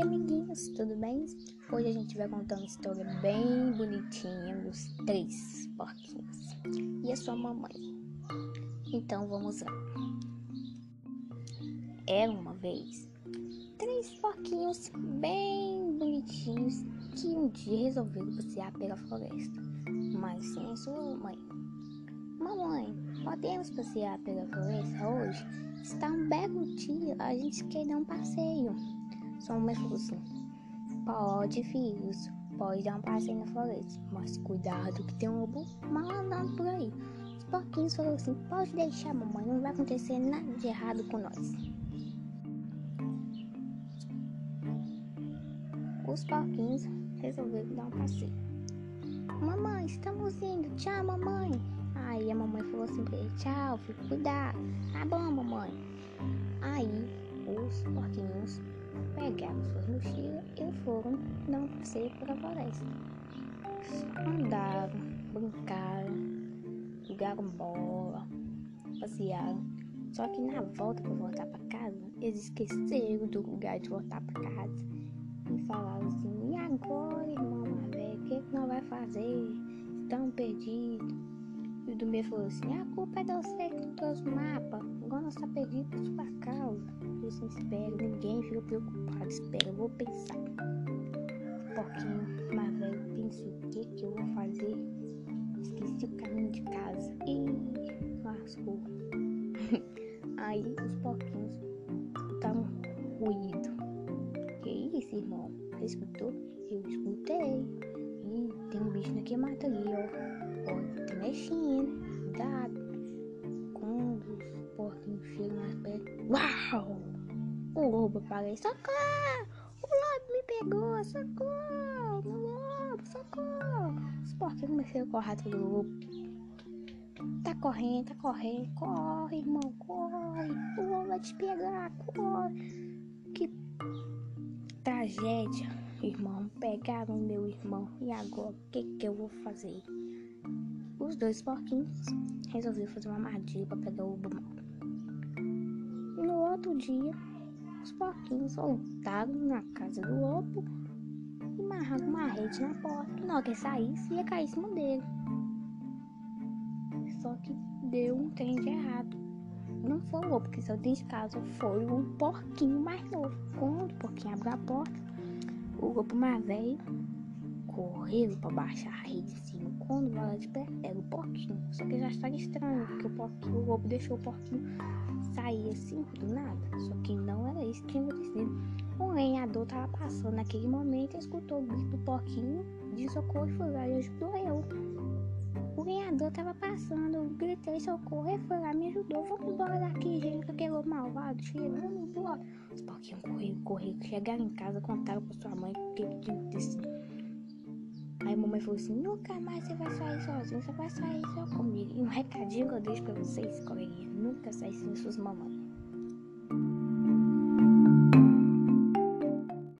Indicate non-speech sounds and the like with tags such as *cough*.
Oi, amiguinhos, tudo bem? Hoje a gente vai contar uma história bem bonitinha dos três porquinhos e a sua mamãe. Então vamos lá. Era uma vez três porquinhos bem bonitinhos que um dia resolveram passear pela floresta, mas sem a sua mãe. Mamãe, podemos passear pela floresta hoje? Está um belo dia, a gente quer dar um passeio. Falou assim: Pode, filhos, pode dar um passeio na floresta, mas cuidado que tem um lobo mal andando por aí. Os porquinhos falaram assim: Pode deixar, mamãe, não vai acontecer nada de errado com nós. Os porquinhos resolveram dar um passeio. Mamãe, estamos indo. Tchau, mamãe. Aí a mamãe falou assim pra ele: Tchau, filho, cuidado. Tá bom, mamãe. Aí os porquinhos pegaram suas mochilas e foram dar um passeio pela floresta. Andaram, brincaram, jogaram bola, passearam. Só que na volta para voltar para casa, eles esqueceram do lugar de voltar para casa e falaram assim: E agora, irmão velho, o que, que nós vai fazer? Estamos perdidos. E o Dumê falou assim: A culpa é de você que trouxe o mapa. Agora nós estamos perdidos por sua causa. Eu assim: Espera, ninguém fica preocupado. Espera, eu vou pensar. Pouquinho mais velho pensou: O que, que eu vou fazer? Esqueci o caminho de casa. E lascou. *laughs* Aí os porquinhos escutaram um ruído. Que isso, irmão? Você escutou? Eu escutei. Ih, tem um bicho naquele mato ali, ó. Tá mexendo. Cuidado. Quando os porquinhos chegam mais perto. Uau! O lobo aparece. Socorro! O lobo me pegou! Socorro! O lobo! Socorro! Os porquinhos começaram a correr atrás do lobo. Tá correndo, tá correndo. Corre, irmão, corre. O lobo vai te pegar, corre. Que tragédia, irmão. Pegaram meu irmão. E agora, o que que eu vou fazer? Os dois porquinhos resolveram fazer uma armadilha pra pegar o. E no outro dia, os porquinhos voltaram na casa do lobo e amarraram uma rede na porta. Que na hora que saísse, ia cair em cima dele. Só que deu um trem de errado. Não foi o lobo que saiu de casa, foi um porquinho mais novo. Quando o porquinho abriu a porta, o lobo mais velho correu para baixar a rede de cima. Quando vai lá de pé, era o porquinho. Só que já estava estranho, porque o, porquinho, o lobo deixou o porquinho sair assim, do nada. Só que não era isso que tinha acontecido. Um lenhador estava passando naquele momento, escutou o grito do porquinho de socorro e foi lá e ajudou eu. O lenhador tava passando, gritei socorro, ele foi lá, me ajudou. Vamos embora daqui, gente, que aquele lobo malvado chega, vamos embora. Os porquinhos correram, correram, chegaram em casa, contaram pra sua mãe o que tinha acontecido. Mamãe falou assim, nunca mais você vai sair sozinho, você vai sair só comigo. E um recadinho que eu deixo pra vocês, coleguinha, nunca sair sem suas mamães.